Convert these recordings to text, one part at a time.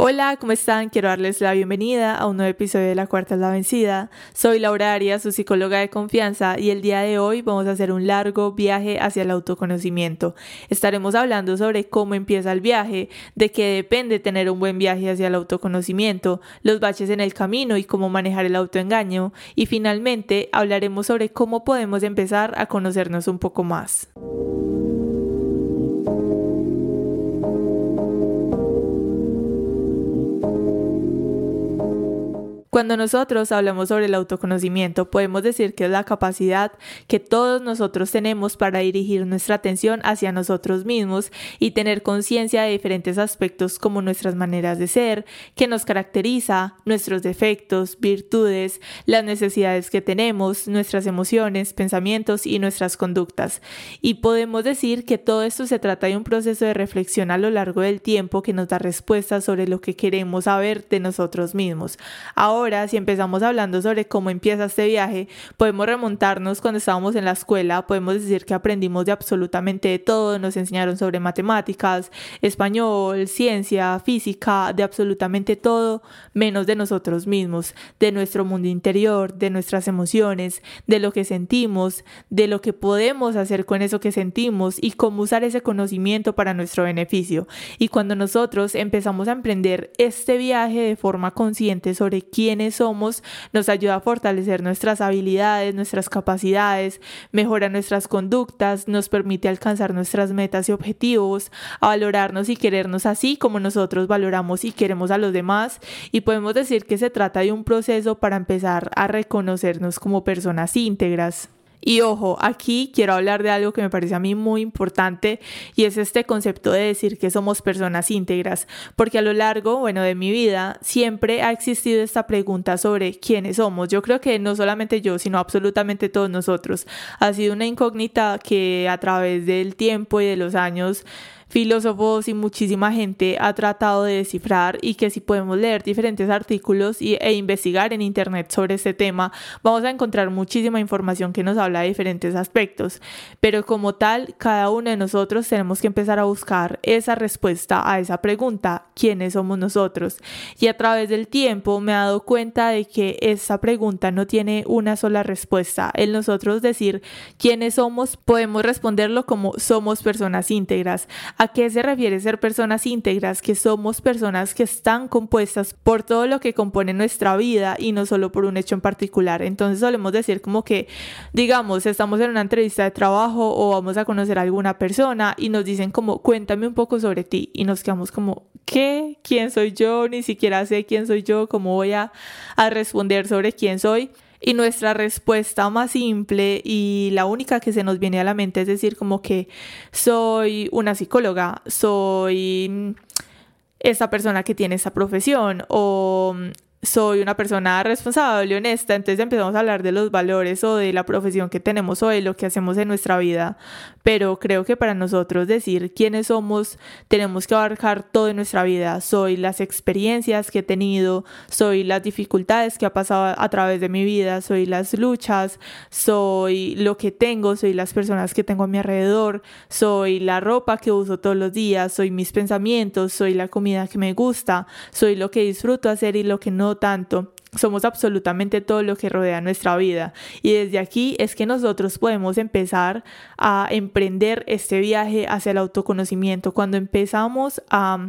Hola, ¿cómo están? Quiero darles la bienvenida a un nuevo episodio de La Cuarta es la Vencida. Soy Laura Arias, su psicóloga de confianza, y el día de hoy vamos a hacer un largo viaje hacia el autoconocimiento. Estaremos hablando sobre cómo empieza el viaje, de qué depende tener un buen viaje hacia el autoconocimiento, los baches en el camino y cómo manejar el autoengaño, y finalmente hablaremos sobre cómo podemos empezar a conocernos un poco más. Cuando nosotros hablamos sobre el autoconocimiento, podemos decir que es la capacidad que todos nosotros tenemos para dirigir nuestra atención hacia nosotros mismos y tener conciencia de diferentes aspectos como nuestras maneras de ser, que nos caracteriza, nuestros defectos, virtudes, las necesidades que tenemos, nuestras emociones, pensamientos y nuestras conductas. Y podemos decir que todo esto se trata de un proceso de reflexión a lo largo del tiempo que nos da respuestas sobre lo que queremos saber de nosotros mismos. Ahora, Ahora, si empezamos hablando sobre cómo empieza este viaje, podemos remontarnos cuando estábamos en la escuela, podemos decir que aprendimos de absolutamente de todo, nos enseñaron sobre matemáticas, español, ciencia, física, de absolutamente todo, menos de nosotros mismos, de nuestro mundo interior, de nuestras emociones, de lo que sentimos, de lo que podemos hacer con eso que sentimos y cómo usar ese conocimiento para nuestro beneficio. Y cuando nosotros empezamos a emprender este viaje de forma consciente sobre quién quiénes somos, nos ayuda a fortalecer nuestras habilidades, nuestras capacidades, mejora nuestras conductas, nos permite alcanzar nuestras metas y objetivos, a valorarnos y querernos así como nosotros valoramos y queremos a los demás y podemos decir que se trata de un proceso para empezar a reconocernos como personas íntegras. Y ojo, aquí quiero hablar de algo que me parece a mí muy importante y es este concepto de decir que somos personas íntegras, porque a lo largo, bueno, de mi vida siempre ha existido esta pregunta sobre quiénes somos. Yo creo que no solamente yo, sino absolutamente todos nosotros. Ha sido una incógnita que a través del tiempo y de los años filósofos y muchísima gente ha tratado de descifrar y que si podemos leer diferentes artículos y, e investigar en internet sobre este tema, vamos a encontrar muchísima información que nos habla de diferentes aspectos. Pero como tal, cada uno de nosotros tenemos que empezar a buscar esa respuesta a esa pregunta, ¿quiénes somos nosotros? Y a través del tiempo me he dado cuenta de que esa pregunta no tiene una sola respuesta. El nosotros decir quiénes somos, podemos responderlo como somos personas íntegras. ¿A qué se refiere ser personas íntegras? Que somos personas que están compuestas por todo lo que compone nuestra vida y no solo por un hecho en particular. Entonces solemos decir como que, digamos, estamos en una entrevista de trabajo o vamos a conocer a alguna persona y nos dicen como, cuéntame un poco sobre ti y nos quedamos como, ¿qué? ¿Quién soy yo? Ni siquiera sé quién soy yo, cómo voy a, a responder sobre quién soy. Y nuestra respuesta más simple y la única que se nos viene a la mente es decir como que soy una psicóloga, soy esta persona que tiene esta profesión o soy una persona responsable, honesta, entonces empezamos a hablar de los valores o de la profesión que tenemos o de lo que hacemos en nuestra vida, pero creo que para nosotros decir quiénes somos tenemos que abarcar todo en nuestra vida, soy las experiencias que he tenido, soy las dificultades que ha pasado a través de mi vida, soy las luchas, soy lo que tengo, soy las personas que tengo a mi alrededor, soy la ropa que uso todos los días, soy mis pensamientos, soy la comida que me gusta, soy lo que disfruto hacer y lo que no tanto. Somos absolutamente todo lo que rodea nuestra vida. Y desde aquí es que nosotros podemos empezar a emprender este viaje hacia el autoconocimiento. Cuando empezamos a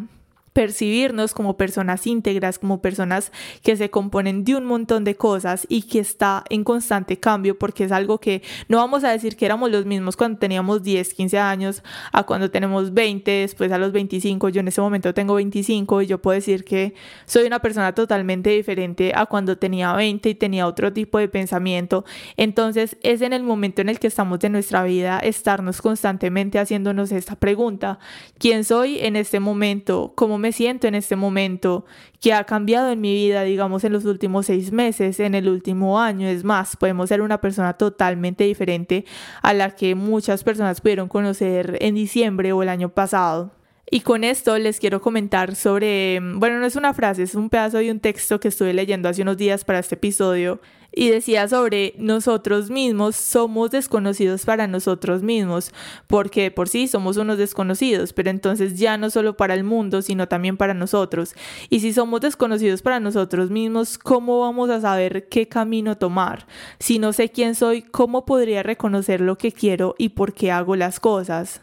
percibirnos como personas íntegras, como personas que se componen de un montón de cosas y que está en constante cambio porque es algo que no vamos a decir que éramos los mismos cuando teníamos 10, 15 años a cuando tenemos 20, después a los 25, yo en ese momento tengo 25 y yo puedo decir que soy una persona totalmente diferente a cuando tenía 20 y tenía otro tipo de pensamiento. Entonces es en el momento en el que estamos de nuestra vida estarnos constantemente haciéndonos esta pregunta, ¿quién soy en este momento? ¿Cómo me siento en este momento, que ha cambiado en mi vida, digamos, en los últimos seis meses, en el último año. Es más, podemos ser una persona totalmente diferente a la que muchas personas pudieron conocer en diciembre o el año pasado. Y con esto les quiero comentar sobre, bueno, no es una frase, es un pedazo de un texto que estuve leyendo hace unos días para este episodio y decía sobre nosotros mismos somos desconocidos para nosotros mismos, porque por sí somos unos desconocidos, pero entonces ya no solo para el mundo, sino también para nosotros. Y si somos desconocidos para nosotros mismos, ¿cómo vamos a saber qué camino tomar? Si no sé quién soy, ¿cómo podría reconocer lo que quiero y por qué hago las cosas?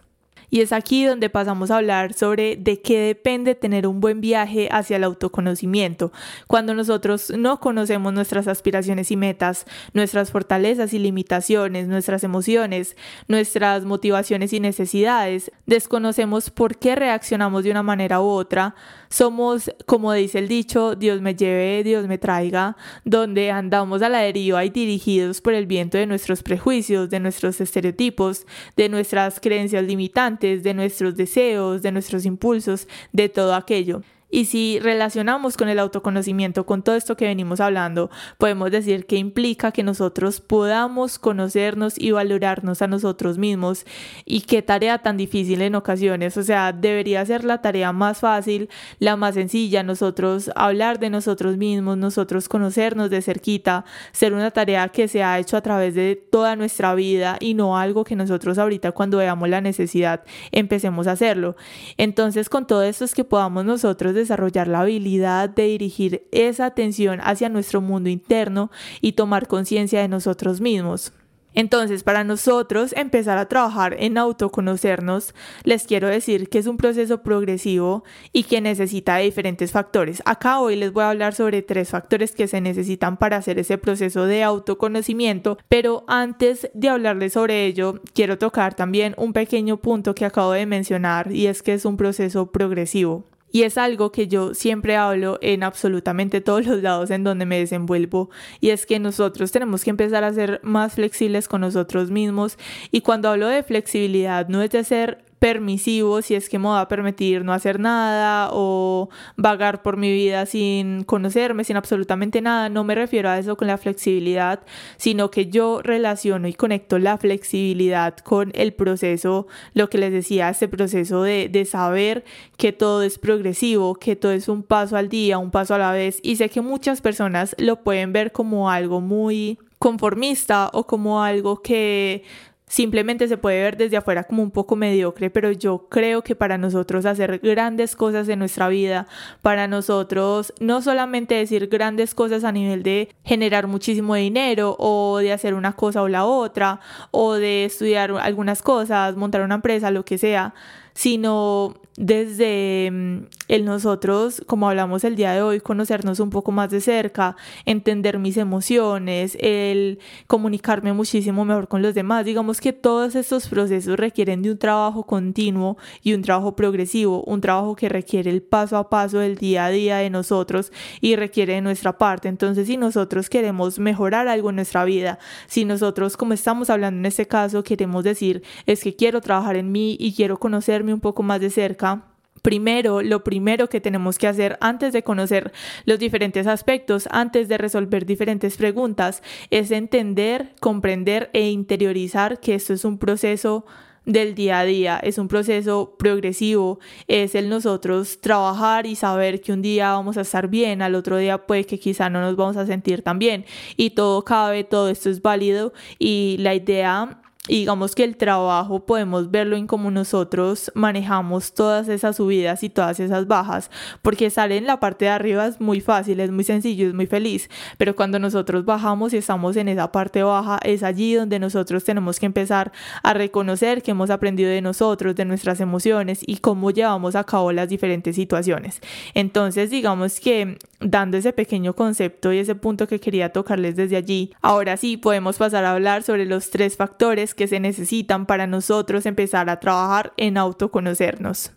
Y es aquí donde pasamos a hablar sobre de qué depende tener un buen viaje hacia el autoconocimiento. Cuando nosotros no conocemos nuestras aspiraciones y metas, nuestras fortalezas y limitaciones, nuestras emociones, nuestras motivaciones y necesidades, desconocemos por qué reaccionamos de una manera u otra, somos, como dice el dicho, Dios me lleve, Dios me traiga, donde andamos a la deriva y dirigidos por el viento de nuestros prejuicios, de nuestros estereotipos, de nuestras creencias limitantes, de nuestros deseos, de nuestros impulsos, de todo aquello. Y si relacionamos con el autoconocimiento, con todo esto que venimos hablando, podemos decir que implica que nosotros podamos conocernos y valorarnos a nosotros mismos. Y qué tarea tan difícil en ocasiones. O sea, debería ser la tarea más fácil, la más sencilla, nosotros hablar de nosotros mismos, nosotros conocernos de cerquita, ser una tarea que se ha hecho a través de toda nuestra vida y no algo que nosotros ahorita cuando veamos la necesidad empecemos a hacerlo. Entonces, con todo esto es que podamos nosotros desarrollar la habilidad de dirigir esa atención hacia nuestro mundo interno y tomar conciencia de nosotros mismos. Entonces, para nosotros empezar a trabajar en autoconocernos, les quiero decir que es un proceso progresivo y que necesita de diferentes factores. Acá hoy les voy a hablar sobre tres factores que se necesitan para hacer ese proceso de autoconocimiento, pero antes de hablarles sobre ello, quiero tocar también un pequeño punto que acabo de mencionar y es que es un proceso progresivo. Y es algo que yo siempre hablo en absolutamente todos los lados en donde me desenvuelvo. Y es que nosotros tenemos que empezar a ser más flexibles con nosotros mismos. Y cuando hablo de flexibilidad, no es de ser permisivo si es que me va a permitir no hacer nada o vagar por mi vida sin conocerme, sin absolutamente nada. No me refiero a eso con la flexibilidad, sino que yo relaciono y conecto la flexibilidad con el proceso, lo que les decía, este proceso de, de saber que todo es progresivo, que todo es un paso al día, un paso a la vez. Y sé que muchas personas lo pueden ver como algo muy conformista o como algo que simplemente se puede ver desde afuera como un poco mediocre, pero yo creo que para nosotros hacer grandes cosas en nuestra vida, para nosotros no solamente decir grandes cosas a nivel de generar muchísimo dinero o de hacer una cosa o la otra, o de estudiar algunas cosas, montar una empresa, lo que sea, sino desde mm, el nosotros, como hablamos el día de hoy, conocernos un poco más de cerca, entender mis emociones, el comunicarme muchísimo mejor con los demás. Digamos que todos estos procesos requieren de un trabajo continuo y un trabajo progresivo, un trabajo que requiere el paso a paso del día a día de nosotros y requiere de nuestra parte. Entonces, si nosotros queremos mejorar algo en nuestra vida, si nosotros, como estamos hablando en este caso, queremos decir, es que quiero trabajar en mí y quiero un poco más de cerca, primero, lo primero que tenemos que hacer antes de conocer los diferentes aspectos, antes de resolver diferentes preguntas, es entender, comprender e interiorizar que esto es un proceso del día a día, es un proceso progresivo, es el nosotros trabajar y saber que un día vamos a estar bien, al otro día puede que quizá no nos vamos a sentir tan bien. Y todo cabe, todo esto es válido y la idea y digamos que el trabajo podemos verlo en cómo nosotros manejamos todas esas subidas y todas esas bajas, porque sale en la parte de arriba es muy fácil, es muy sencillo, es muy feliz, pero cuando nosotros bajamos y estamos en esa parte baja, es allí donde nosotros tenemos que empezar a reconocer que hemos aprendido de nosotros, de nuestras emociones y cómo llevamos a cabo las diferentes situaciones. Entonces, digamos que dando ese pequeño concepto y ese punto que quería tocarles desde allí, ahora sí podemos pasar a hablar sobre los tres factores que se necesitan para nosotros empezar a trabajar en autoconocernos.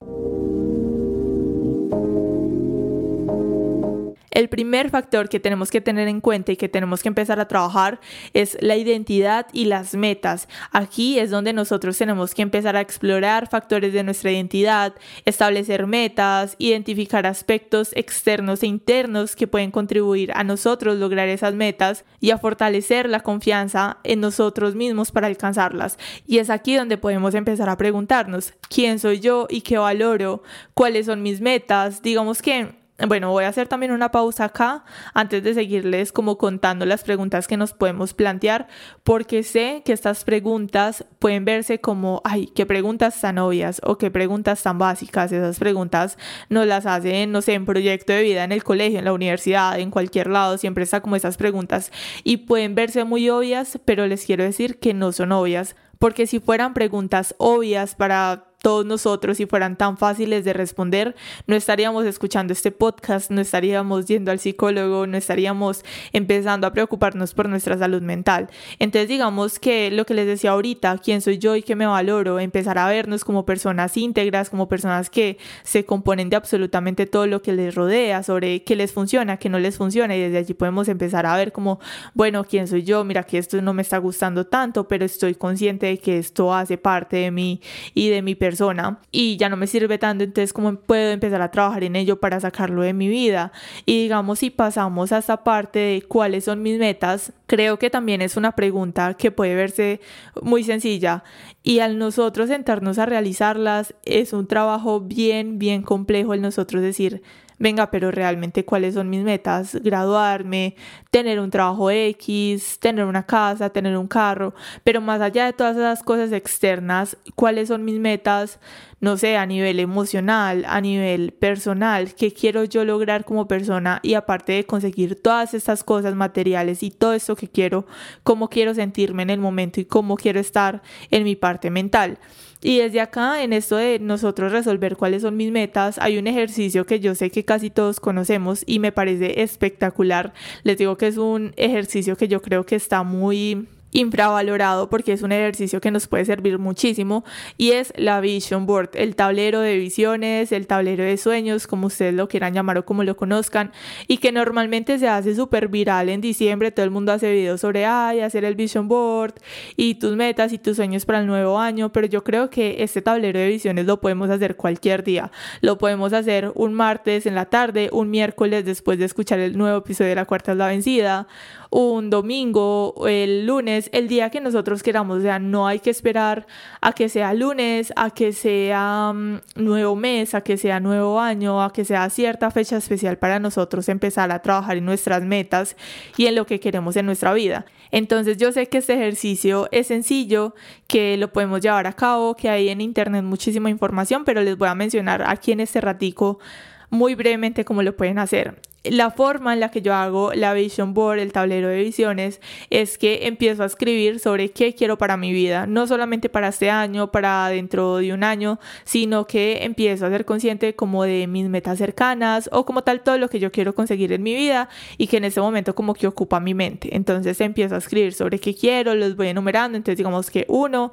El primer factor que tenemos que tener en cuenta y que tenemos que empezar a trabajar es la identidad y las metas. Aquí es donde nosotros tenemos que empezar a explorar factores de nuestra identidad, establecer metas, identificar aspectos externos e internos que pueden contribuir a nosotros lograr esas metas y a fortalecer la confianza en nosotros mismos para alcanzarlas. Y es aquí donde podemos empezar a preguntarnos, ¿quién soy yo y qué valoro? ¿Cuáles son mis metas? Digamos que bueno, voy a hacer también una pausa acá antes de seguirles como contando las preguntas que nos podemos plantear, porque sé que estas preguntas pueden verse como, ay, qué preguntas tan obvias o qué preguntas tan básicas. Esas preguntas nos las hacen, no sé, en proyecto de vida, en el colegio, en la universidad, en cualquier lado, siempre está como esas preguntas y pueden verse muy obvias, pero les quiero decir que no son obvias, porque si fueran preguntas obvias para todos nosotros, si fueran tan fáciles de responder, no estaríamos escuchando este podcast, no estaríamos yendo al psicólogo, no estaríamos empezando a preocuparnos por nuestra salud mental. Entonces, digamos que lo que les decía ahorita, quién soy yo y qué me valoro, empezar a vernos como personas íntegras, como personas que se componen de absolutamente todo lo que les rodea, sobre qué les funciona, qué no les funciona, y desde allí podemos empezar a ver como, bueno, quién soy yo, mira que esto no me está gustando tanto, pero estoy consciente de que esto hace parte de mí y de mi persona persona y ya no me sirve tanto, entonces cómo puedo empezar a trabajar en ello para sacarlo de mi vida. Y digamos, si pasamos a esta parte de cuáles son mis metas, creo que también es una pregunta que puede verse muy sencilla y al nosotros sentarnos a realizarlas es un trabajo bien, bien complejo el nosotros decir, venga, pero realmente cuáles son mis metas, graduarme, tener un trabajo X, tener una casa, tener un carro, pero más allá de todas esas cosas externas, cuáles son mis metas, no sé, a nivel emocional, a nivel personal, qué quiero yo lograr como persona y aparte de conseguir todas estas cosas materiales y todo esto que quiero, cómo quiero sentirme en el momento y cómo quiero estar en mi parte mental. Y desde acá, en esto de nosotros resolver cuáles son mis metas, hay un ejercicio que yo sé que casi todos conocemos y me parece espectacular. Les digo que es un ejercicio que yo creo que está muy infravalorado porque es un ejercicio que nos puede servir muchísimo y es la Vision Board, el tablero de visiones, el tablero de sueños, como ustedes lo quieran llamar o como lo conozcan, y que normalmente se hace súper viral en diciembre, todo el mundo hace videos sobre, ay, hacer el Vision Board y tus metas y tus sueños para el nuevo año, pero yo creo que este tablero de visiones lo podemos hacer cualquier día, lo podemos hacer un martes en la tarde, un miércoles después de escuchar el nuevo episodio de La Cuarta es la Vencida, un domingo, el lunes, el día que nosotros queramos. O sea, no hay que esperar a que sea lunes, a que sea mm, nuevo mes, a que sea nuevo año, a que sea cierta fecha especial para nosotros empezar a trabajar en nuestras metas y en lo que queremos en nuestra vida. Entonces yo sé que este ejercicio es sencillo, que lo podemos llevar a cabo, que hay en internet muchísima información, pero les voy a mencionar aquí en este ratico muy brevemente cómo lo pueden hacer la forma en la que yo hago la vision board, el tablero de visiones, es que empiezo a escribir sobre qué quiero para mi vida, no solamente para este año, para dentro de un año, sino que empiezo a ser consciente como de mis metas cercanas o como tal todo lo que yo quiero conseguir en mi vida y que en ese momento como que ocupa mi mente. Entonces empiezo a escribir sobre qué quiero, los voy enumerando, entonces digamos que uno,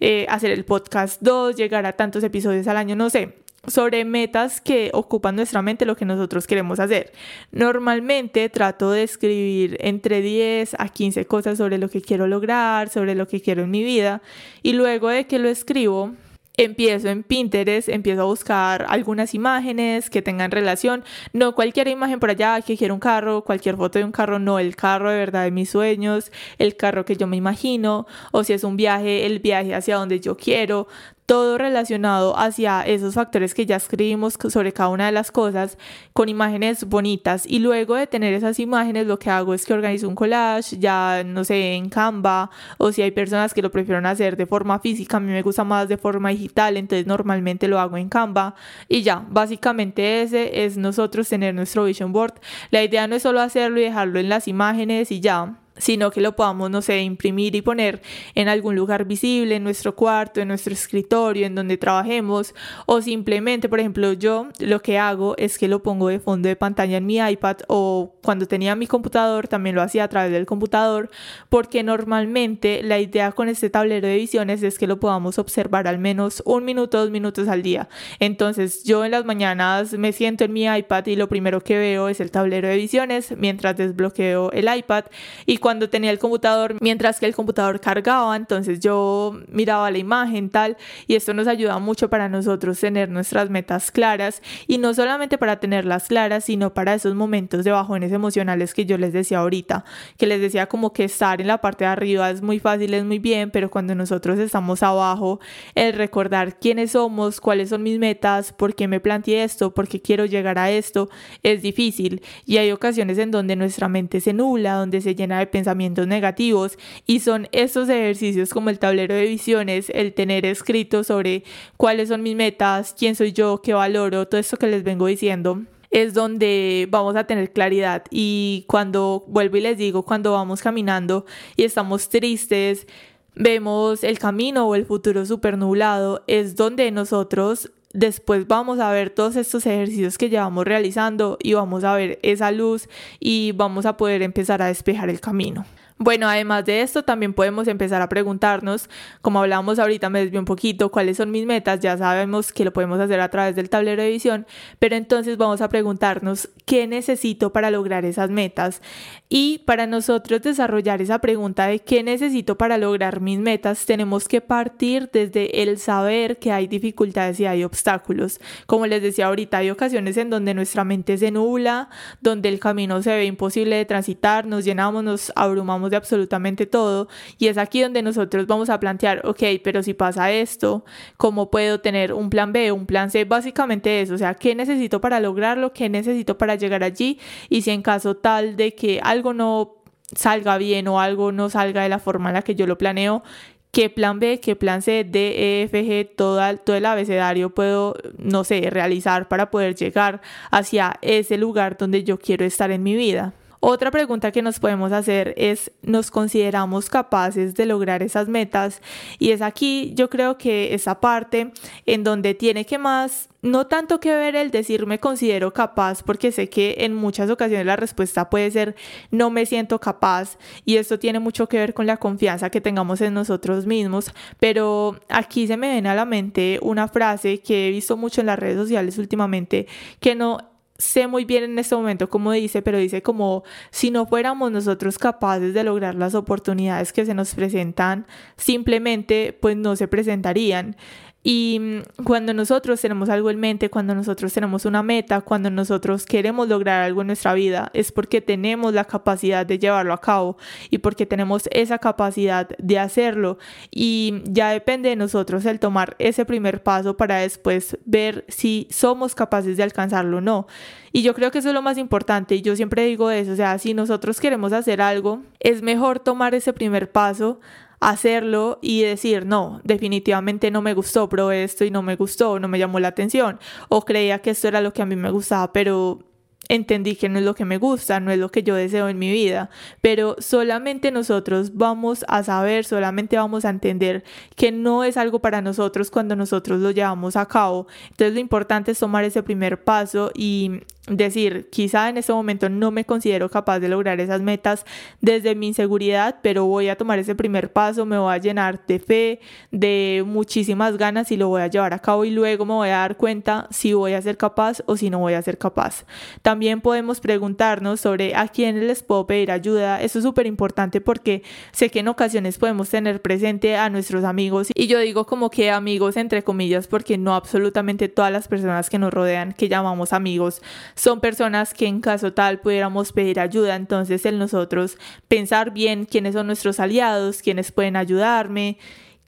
eh, hacer el podcast, dos, llegar a tantos episodios al año, no sé sobre metas que ocupan nuestra mente, lo que nosotros queremos hacer. Normalmente trato de escribir entre 10 a 15 cosas sobre lo que quiero lograr, sobre lo que quiero en mi vida y luego de que lo escribo, empiezo en Pinterest, empiezo a buscar algunas imágenes que tengan relación, no cualquier imagen por allá que quiero un carro, cualquier foto de un carro, no el carro de verdad de mis sueños, el carro que yo me imagino, o si es un viaje, el viaje hacia donde yo quiero, todo relacionado hacia esos factores que ya escribimos sobre cada una de las cosas con imágenes bonitas. Y luego de tener esas imágenes lo que hago es que organizo un collage ya no sé en Canva o si hay personas que lo prefieren hacer de forma física a mí me gusta más de forma digital entonces normalmente lo hago en Canva. Y ya básicamente ese es nosotros tener nuestro vision board. La idea no es solo hacerlo y dejarlo en las imágenes y ya sino que lo podamos, no sé, imprimir y poner en algún lugar visible, en nuestro cuarto, en nuestro escritorio, en donde trabajemos, o simplemente, por ejemplo, yo lo que hago es que lo pongo de fondo de pantalla en mi iPad o cuando tenía mi computador también lo hacía a través del computador, porque normalmente la idea con este tablero de visiones es que lo podamos observar al menos un minuto, dos minutos al día. Entonces yo en las mañanas me siento en mi iPad y lo primero que veo es el tablero de visiones mientras desbloqueo el iPad y cuando tenía el computador, mientras que el computador cargaba, entonces yo miraba la imagen tal y esto nos ayuda mucho para nosotros tener nuestras metas claras y no solamente para tenerlas claras, sino para esos momentos de bajones emocionales que yo les decía ahorita, que les decía como que estar en la parte de arriba es muy fácil, es muy bien, pero cuando nosotros estamos abajo, el recordar quiénes somos, cuáles son mis metas, por qué me planteé esto, por qué quiero llegar a esto, es difícil y hay ocasiones en donde nuestra mente se nula, donde se llena de negativos y son esos ejercicios como el tablero de visiones, el tener escrito sobre cuáles son mis metas, quién soy yo, qué valoro, todo esto que les vengo diciendo es donde vamos a tener claridad. Y cuando vuelvo y les digo, cuando vamos caminando y estamos tristes, vemos el camino o el futuro súper nublado, es donde nosotros después vamos a ver todos estos ejercicios que llevamos realizando y vamos a ver esa luz y vamos a poder empezar a despejar el camino. Bueno, además de esto, también podemos empezar a preguntarnos, como hablábamos ahorita, me desvío un poquito, cuáles son mis metas, ya sabemos que lo podemos hacer a través del tablero de visión, pero entonces vamos a preguntarnos qué necesito para lograr esas metas. Y para nosotros desarrollar esa pregunta de qué necesito para lograr mis metas, tenemos que partir desde el saber que hay dificultades y hay obstáculos. Como les decía ahorita, hay ocasiones en donde nuestra mente se nubla, donde el camino se ve imposible de transitar, nos llenamos, nos abrumamos de absolutamente todo y es aquí donde nosotros vamos a plantear, ok, pero si pasa esto, ¿cómo puedo tener un plan B, un plan C? Básicamente eso, o sea, ¿qué necesito para lograrlo? ¿Qué necesito para llegar allí? Y si en caso tal de que algo no salga bien o algo no salga de la forma en la que yo lo planeo, qué plan B, qué plan C, D, E, F, G, todo, todo el abecedario puedo, no sé, realizar para poder llegar hacia ese lugar donde yo quiero estar en mi vida. Otra pregunta que nos podemos hacer es, ¿nos consideramos capaces de lograr esas metas? Y es aquí yo creo que esa parte en donde tiene que más, no tanto que ver el decir me considero capaz, porque sé que en muchas ocasiones la respuesta puede ser no me siento capaz y esto tiene mucho que ver con la confianza que tengamos en nosotros mismos, pero aquí se me viene a la mente una frase que he visto mucho en las redes sociales últimamente, que no sé muy bien en este momento cómo dice, pero dice como si no fuéramos nosotros capaces de lograr las oportunidades que se nos presentan, simplemente pues no se presentarían. Y mm, cuando nosotros tenemos algo en mente, cuando nosotros tenemos una meta, cuando nosotros queremos lograr algo en nuestra vida, es porque tenemos la capacidad de llevarlo a cabo y porque tenemos esa capacidad de hacerlo. Y ya depende de nosotros el tomar ese primer paso para después ver si somos capaces de alcanzarlo o no. Y yo creo que eso es lo más importante y yo siempre digo eso, o sea, si nosotros queremos hacer algo, es mejor tomar ese primer paso hacerlo y decir, no, definitivamente no me gustó, probé esto y no me gustó, no me llamó la atención, o creía que esto era lo que a mí me gustaba, pero entendí que no es lo que me gusta, no es lo que yo deseo en mi vida, pero solamente nosotros vamos a saber, solamente vamos a entender que no es algo para nosotros cuando nosotros lo llevamos a cabo. Entonces lo importante es tomar ese primer paso y decir, quizá en este momento no me considero capaz de lograr esas metas desde mi inseguridad, pero voy a tomar ese primer paso, me voy a llenar de fe, de muchísimas ganas y lo voy a llevar a cabo y luego me voy a dar cuenta si voy a ser capaz o si no voy a ser capaz. También podemos preguntarnos sobre a quién les puedo pedir ayuda. Eso es súper importante porque sé que en ocasiones podemos tener presente a nuestros amigos y yo digo como que amigos entre comillas porque no absolutamente todas las personas que nos rodean que llamamos amigos son personas que en caso tal pudiéramos pedir ayuda. Entonces el nosotros pensar bien quiénes son nuestros aliados, quiénes pueden ayudarme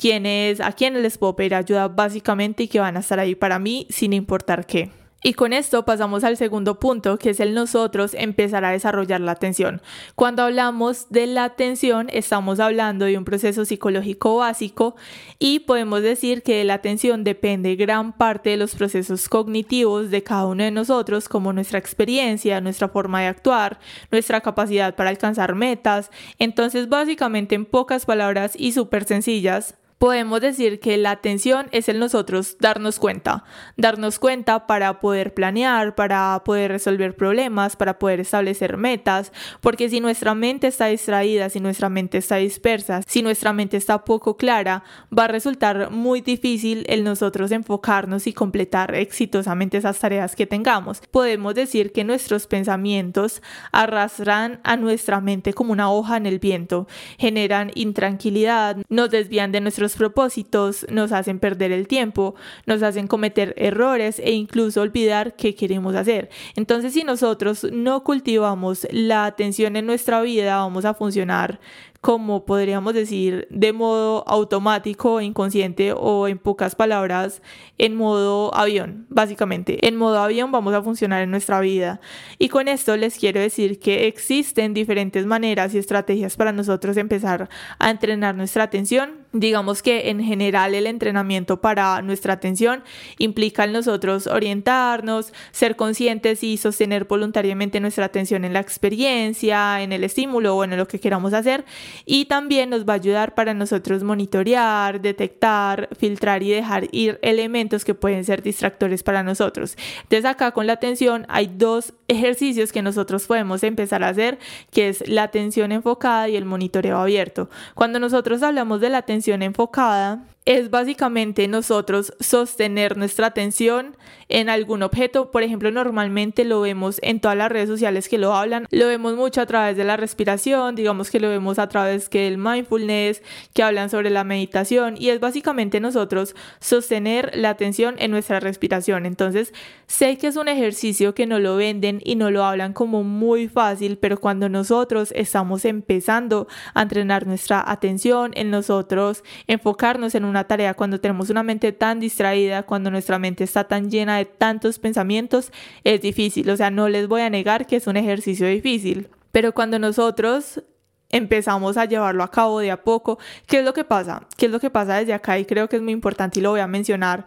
quiénes, a quiénes les puedo pedir ayuda básicamente y que van a estar ahí para mí sin importar qué. Y con esto pasamos al segundo punto, que es el nosotros empezar a desarrollar la atención. Cuando hablamos de la atención, estamos hablando de un proceso psicológico básico y podemos decir que de la atención depende gran parte de los procesos cognitivos de cada uno de nosotros, como nuestra experiencia, nuestra forma de actuar, nuestra capacidad para alcanzar metas. Entonces, básicamente, en pocas palabras y súper sencillas, podemos decir que la atención es el nosotros darnos cuenta, darnos cuenta para poder planear, para poder resolver problemas, para poder establecer metas, porque si nuestra mente está distraída, si nuestra mente está dispersa, si nuestra mente está poco clara, va a resultar muy difícil el nosotros enfocarnos y completar exitosamente esas tareas que tengamos. Podemos decir que nuestros pensamientos arrastran a nuestra mente como una hoja en el viento, generan intranquilidad, nos desvían de nuestros propósitos nos hacen perder el tiempo, nos hacen cometer errores e incluso olvidar qué queremos hacer. Entonces, si nosotros no cultivamos la atención en nuestra vida, vamos a funcionar como podríamos decir, de modo automático, inconsciente o en pocas palabras, en modo avión, básicamente. En modo avión vamos a funcionar en nuestra vida. Y con esto les quiero decir que existen diferentes maneras y estrategias para nosotros empezar a entrenar nuestra atención. Digamos que en general el entrenamiento para nuestra atención implica en nosotros orientarnos, ser conscientes y sostener voluntariamente nuestra atención en la experiencia, en el estímulo o en lo que queramos hacer y también nos va a ayudar para nosotros monitorear, detectar, filtrar y dejar ir elementos que pueden ser distractores para nosotros. Entonces acá con la atención hay dos ejercicios que nosotros podemos empezar a hacer, que es la atención enfocada y el monitoreo abierto. Cuando nosotros hablamos de la atención enfocada, es básicamente nosotros sostener nuestra atención en algún objeto. Por ejemplo, normalmente lo vemos en todas las redes sociales que lo hablan. Lo vemos mucho a través de la respiración, digamos que lo vemos a través del mindfulness, que hablan sobre la meditación y es básicamente nosotros sostener la atención en nuestra respiración. Entonces, sé que es un ejercicio que no lo venden y no lo hablan como muy fácil, pero cuando nosotros estamos empezando a entrenar nuestra atención en nosotros, enfocarnos en una tarea, cuando tenemos una mente tan distraída, cuando nuestra mente está tan llena de tantos pensamientos, es difícil. O sea, no les voy a negar que es un ejercicio difícil. Pero cuando nosotros empezamos a llevarlo a cabo de a poco, ¿qué es lo que pasa? ¿Qué es lo que pasa desde acá? Y creo que es muy importante y lo voy a mencionar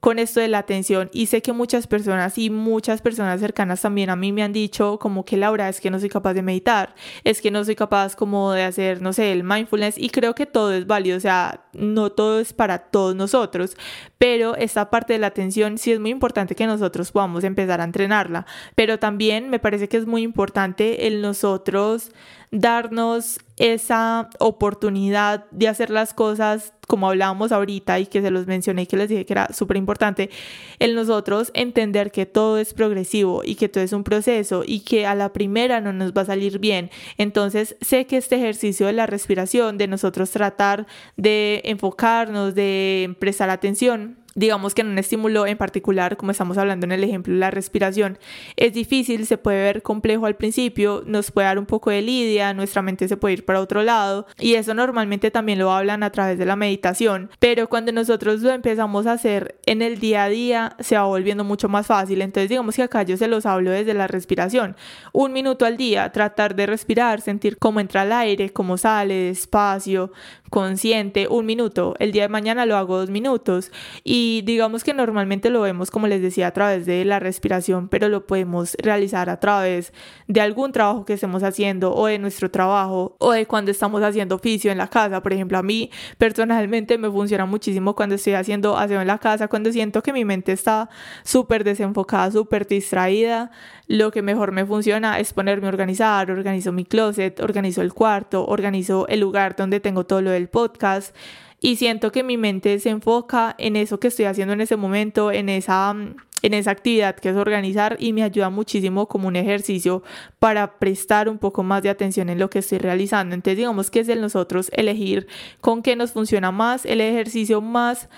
con esto de la atención. Y sé que muchas personas y muchas personas cercanas también a mí me han dicho como que Laura es que no soy capaz de meditar, es que no soy capaz como de hacer, no sé, el mindfulness y creo que todo es válido, o sea, no todo es para todos nosotros, pero esta parte de la atención sí es muy importante que nosotros podamos empezar a entrenarla, pero también me parece que es muy importante el nosotros darnos esa oportunidad de hacer las cosas como hablábamos ahorita y que se los mencioné y que les dije que era súper importante, el nosotros entender que todo es progresivo y que todo es un proceso y que a la primera no nos va a salir bien. Entonces sé que este ejercicio de la respiración, de nosotros tratar de enfocarnos, de prestar atención, digamos que en un estímulo en particular, como estamos hablando en el ejemplo la respiración, es difícil, se puede ver complejo al principio, nos puede dar un poco de lidia, nuestra mente se puede ir para otro lado y eso normalmente también lo hablan a través de la meditación, pero cuando nosotros lo empezamos a hacer en el día a día se va volviendo mucho más fácil, entonces digamos que acá yo se los hablo desde la respiración, un minuto al día, tratar de respirar, sentir cómo entra el aire, cómo sale despacio, consciente, un minuto, el día de mañana lo hago dos minutos. Y digamos que normalmente lo vemos como les decía a través de la respiración, pero lo podemos realizar a través de algún trabajo que estemos haciendo o de nuestro trabajo o de cuando estamos haciendo oficio en la casa, por ejemplo, a mí personalmente me funciona muchísimo cuando estoy haciendo aseo en la casa, cuando siento que mi mente está súper desenfocada, súper distraída, lo que mejor me funciona es ponerme a organizar, organizo mi closet, organizo el cuarto, organizo el lugar donde tengo todo lo del podcast y siento que mi mente se enfoca en eso que estoy haciendo en ese momento, en esa, en esa actividad que es organizar y me ayuda muchísimo como un ejercicio para prestar un poco más de atención en lo que estoy realizando. Entonces digamos que es de nosotros elegir con qué nos funciona más, el ejercicio más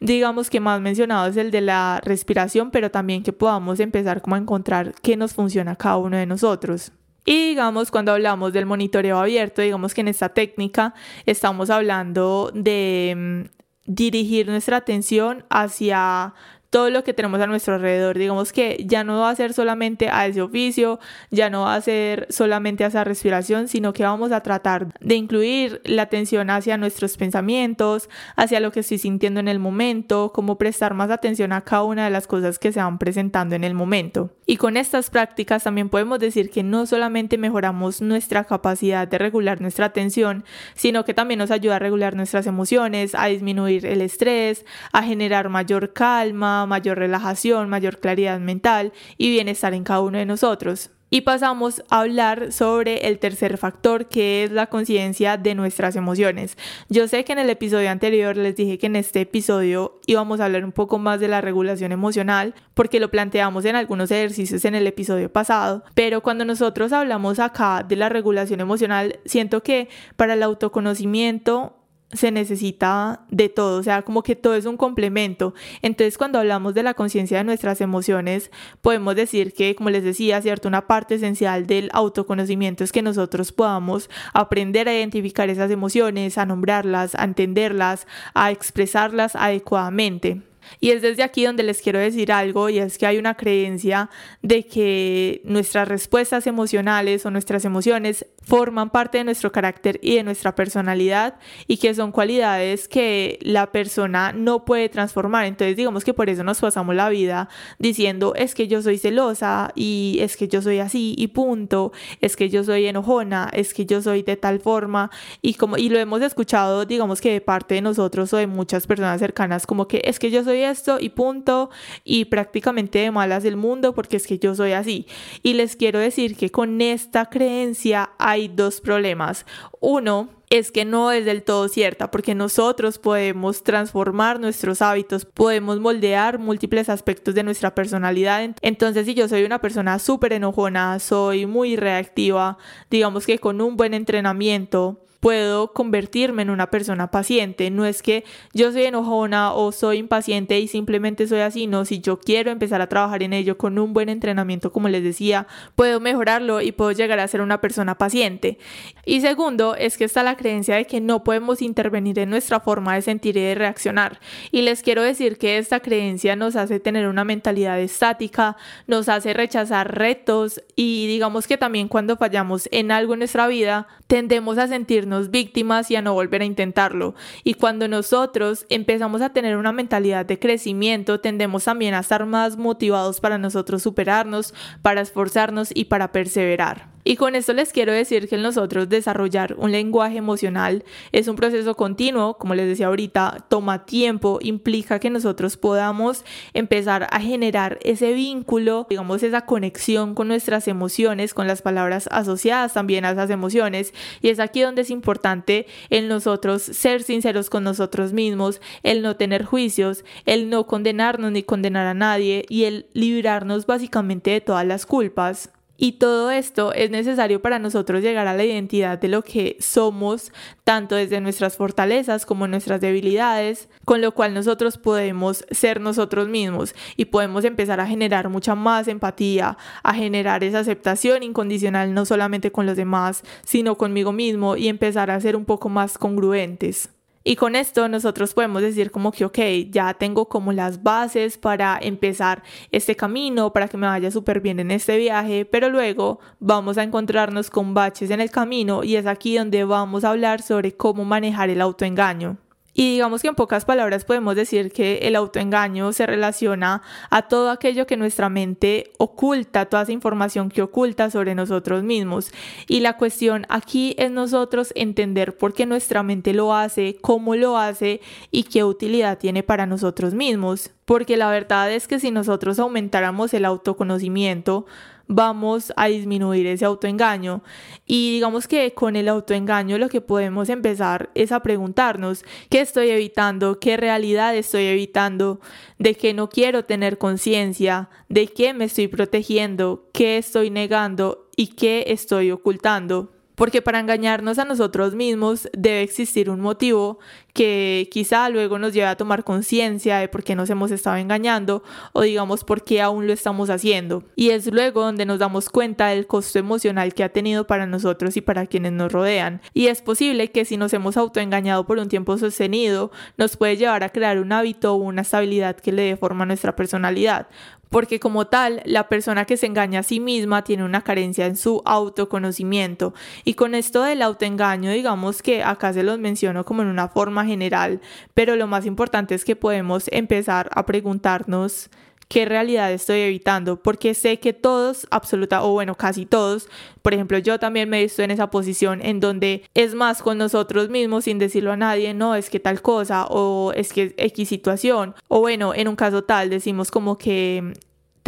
digamos que más mencionado es el de la respiración, pero también que podamos empezar como a encontrar qué nos funciona cada uno de nosotros. Y digamos, cuando hablamos del monitoreo abierto, digamos que en esta técnica estamos hablando de mm, dirigir nuestra atención hacia todo lo que tenemos a nuestro alrededor. Digamos que ya no va a ser solamente a ese oficio, ya no va a ser solamente a esa respiración, sino que vamos a tratar de incluir la atención hacia nuestros pensamientos, hacia lo que estoy sintiendo en el momento, cómo prestar más atención a cada una de las cosas que se van presentando en el momento. Y con estas prácticas también podemos decir que no solamente mejoramos nuestra capacidad de regular nuestra atención, sino que también nos ayuda a regular nuestras emociones, a disminuir el estrés, a generar mayor calma, mayor relajación, mayor claridad mental y bienestar en cada uno de nosotros. Y pasamos a hablar sobre el tercer factor que es la conciencia de nuestras emociones. Yo sé que en el episodio anterior les dije que en este episodio íbamos a hablar un poco más de la regulación emocional porque lo planteamos en algunos ejercicios en el episodio pasado, pero cuando nosotros hablamos acá de la regulación emocional, siento que para el autoconocimiento se necesita de todo, o sea, como que todo es un complemento. Entonces, cuando hablamos de la conciencia de nuestras emociones, podemos decir que, como les decía, cierto, una parte esencial del autoconocimiento es que nosotros podamos aprender a identificar esas emociones, a nombrarlas, a entenderlas, a expresarlas adecuadamente. Y es desde aquí donde les quiero decir algo y es que hay una creencia de que nuestras respuestas emocionales o nuestras emociones forman parte de nuestro carácter y de nuestra personalidad y que son cualidades que la persona no puede transformar. Entonces digamos que por eso nos pasamos la vida diciendo es que yo soy celosa y es que yo soy así y punto, es que yo soy enojona, es que yo soy de tal forma y como y lo hemos escuchado digamos que de parte de nosotros o de muchas personas cercanas como que es que yo soy esto y punto y prácticamente de malas del mundo porque es que yo soy así. Y les quiero decir que con esta creencia hay dos problemas. Uno, es que no es del todo cierta, porque nosotros podemos transformar nuestros hábitos, podemos moldear múltiples aspectos de nuestra personalidad. Entonces, si yo soy una persona súper enojona, soy muy reactiva, digamos que con un buen entrenamiento, puedo convertirme en una persona paciente. No es que yo soy enojona o soy impaciente y simplemente soy así, no, si yo quiero empezar a trabajar en ello con un buen entrenamiento, como les decía, puedo mejorarlo y puedo llegar a ser una persona paciente. Y segundo, es que está la creencia de que no podemos intervenir en nuestra forma de sentir y de reaccionar. Y les quiero decir que esta creencia nos hace tener una mentalidad estática, nos hace rechazar retos y digamos que también cuando fallamos en algo en nuestra vida, tendemos a sentir víctimas y a no volver a intentarlo. Y cuando nosotros empezamos a tener una mentalidad de crecimiento, tendemos también a estar más motivados para nosotros superarnos, para esforzarnos y para perseverar. Y con esto les quiero decir que en nosotros desarrollar un lenguaje emocional es un proceso continuo, como les decía ahorita, toma tiempo, implica que nosotros podamos empezar a generar ese vínculo, digamos, esa conexión con nuestras emociones, con las palabras asociadas también a esas emociones. Y es aquí donde es importante en nosotros ser sinceros con nosotros mismos, el no tener juicios, el no condenarnos ni condenar a nadie y el librarnos básicamente de todas las culpas. Y todo esto es necesario para nosotros llegar a la identidad de lo que somos, tanto desde nuestras fortalezas como nuestras debilidades, con lo cual nosotros podemos ser nosotros mismos y podemos empezar a generar mucha más empatía, a generar esa aceptación incondicional no solamente con los demás, sino conmigo mismo y empezar a ser un poco más congruentes. Y con esto nosotros podemos decir como que, ok, ya tengo como las bases para empezar este camino, para que me vaya súper bien en este viaje, pero luego vamos a encontrarnos con baches en el camino y es aquí donde vamos a hablar sobre cómo manejar el autoengaño. Y digamos que en pocas palabras podemos decir que el autoengaño se relaciona a todo aquello que nuestra mente oculta, toda esa información que oculta sobre nosotros mismos. Y la cuestión aquí es nosotros entender por qué nuestra mente lo hace, cómo lo hace y qué utilidad tiene para nosotros mismos. Porque la verdad es que si nosotros aumentáramos el autoconocimiento, vamos a disminuir ese autoengaño. Y digamos que con el autoengaño lo que podemos empezar es a preguntarnos qué estoy evitando, qué realidad estoy evitando, de qué no quiero tener conciencia, de qué me estoy protegiendo, qué estoy negando y qué estoy ocultando. porque para engañarnos a nosotros mismos debe existir un motivo que quizá luego nos lleve a tomar conciencia de por qué nos hemos estado engañando o digamos por qué aún lo estamos haciendo. Y es luego donde nos damos cuenta del costo emocional que ha tenido para nosotros y para quienes nos rodean. Y es posible que si nos hemos autoengañado por un tiempo sostenido, nos puede llevar a crear un hábito o una estabilidad que le dé forma a nuestra personalidad porque como tal, la persona que se engaña a sí misma tiene una carencia en su autoconocimiento. Y con esto del autoengaño, digamos que acá se los menciono como en una forma general, pero lo más importante es que podemos empezar a preguntarnos qué realidad estoy evitando, porque sé que todos, absoluta, o bueno, casi todos, por ejemplo, yo también me he visto en esa posición en donde es más con nosotros mismos sin decirlo a nadie, no, es que tal cosa, o es que X situación, o bueno, en un caso tal, decimos como que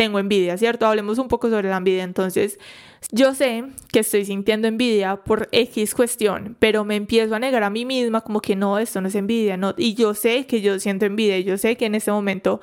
tengo envidia, ¿cierto? Hablemos un poco sobre la envidia. Entonces, yo sé que estoy sintiendo envidia por X cuestión, pero me empiezo a negar a mí misma como que no, esto no es envidia, no. Y yo sé que yo siento envidia, yo sé que en este momento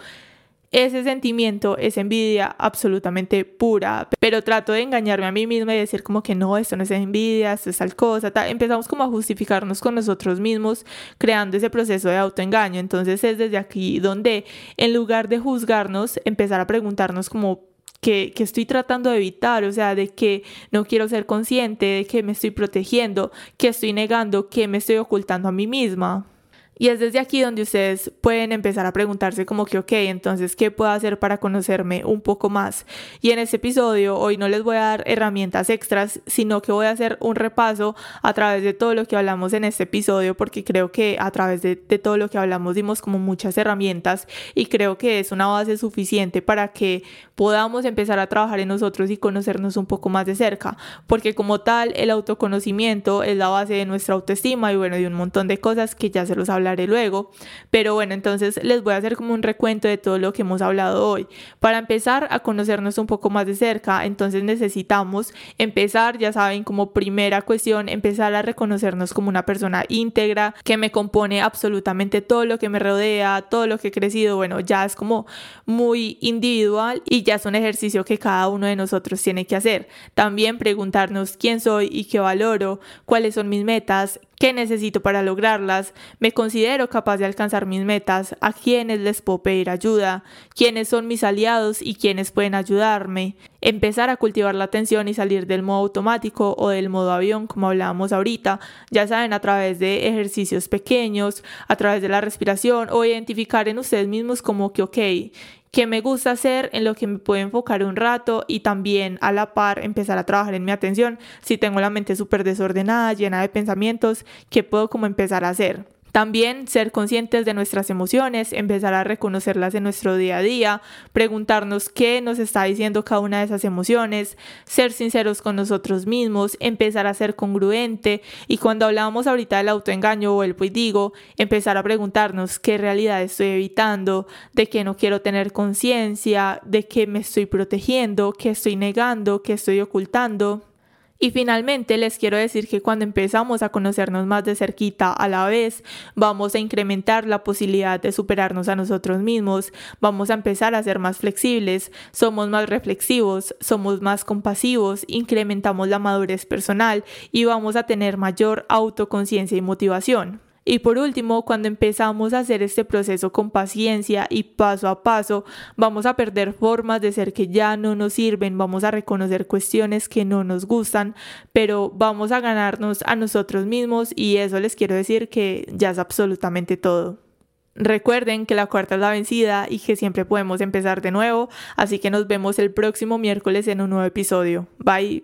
ese sentimiento es envidia absolutamente pura, pero trato de engañarme a mí misma y decir como que no, esto no es envidia, esto es tal cosa, empezamos como a justificarnos con nosotros mismos creando ese proceso de autoengaño, entonces es desde aquí donde en lugar de juzgarnos, empezar a preguntarnos como que, que, estoy tratando de evitar, o sea, de que no quiero ser consciente, de que me estoy protegiendo, que estoy negando, que me estoy ocultando a mí misma. Y es desde aquí donde ustedes pueden empezar a preguntarse como que, ok, entonces, ¿qué puedo hacer para conocerme un poco más? Y en este episodio hoy no les voy a dar herramientas extras, sino que voy a hacer un repaso a través de todo lo que hablamos en este episodio, porque creo que a través de, de todo lo que hablamos dimos como muchas herramientas y creo que es una base suficiente para que podamos empezar a trabajar en nosotros y conocernos un poco más de cerca, porque como tal, el autoconocimiento es la base de nuestra autoestima y bueno, de un montón de cosas que ya se los luego. Pero bueno, entonces les voy a hacer como un recuento de todo lo que hemos hablado hoy. Para empezar a conocernos un poco más de cerca, entonces necesitamos empezar, ya saben, como primera cuestión, empezar a reconocernos como una persona íntegra, que me compone absolutamente todo lo que me rodea, todo lo que he crecido. Bueno, ya es como muy individual y ya es un ejercicio que cada uno de nosotros tiene que hacer. También preguntarnos quién soy y qué valoro, cuáles son mis metas, qué necesito para lograrlas, me considero capaz de alcanzar mis metas, a quiénes les puedo pedir ayuda, quiénes son mis aliados y quiénes pueden ayudarme, empezar a cultivar la atención y salir del modo automático o del modo avión como hablábamos ahorita, ya saben, a través de ejercicios pequeños, a través de la respiración o identificar en ustedes mismos como que, ok, que me gusta hacer, en lo que me puedo enfocar un rato y también a la par empezar a trabajar en mi atención. Si tengo la mente súper desordenada, llena de pensamientos, ¿qué puedo como empezar a hacer? También ser conscientes de nuestras emociones, empezar a reconocerlas en nuestro día a día, preguntarnos qué nos está diciendo cada una de esas emociones, ser sinceros con nosotros mismos, empezar a ser congruente y cuando hablábamos ahorita del autoengaño o el pues digo, empezar a preguntarnos qué realidad estoy evitando, de qué no quiero tener conciencia, de qué me estoy protegiendo, qué estoy negando, qué estoy ocultando. Y finalmente les quiero decir que cuando empezamos a conocernos más de cerquita a la vez, vamos a incrementar la posibilidad de superarnos a nosotros mismos, vamos a empezar a ser más flexibles, somos más reflexivos, somos más compasivos, incrementamos la madurez personal y vamos a tener mayor autoconciencia y motivación. Y por último, cuando empezamos a hacer este proceso con paciencia y paso a paso, vamos a perder formas de ser que ya no nos sirven, vamos a reconocer cuestiones que no nos gustan, pero vamos a ganarnos a nosotros mismos y eso les quiero decir que ya es absolutamente todo. Recuerden que la cuarta es la vencida y que siempre podemos empezar de nuevo, así que nos vemos el próximo miércoles en un nuevo episodio. Bye.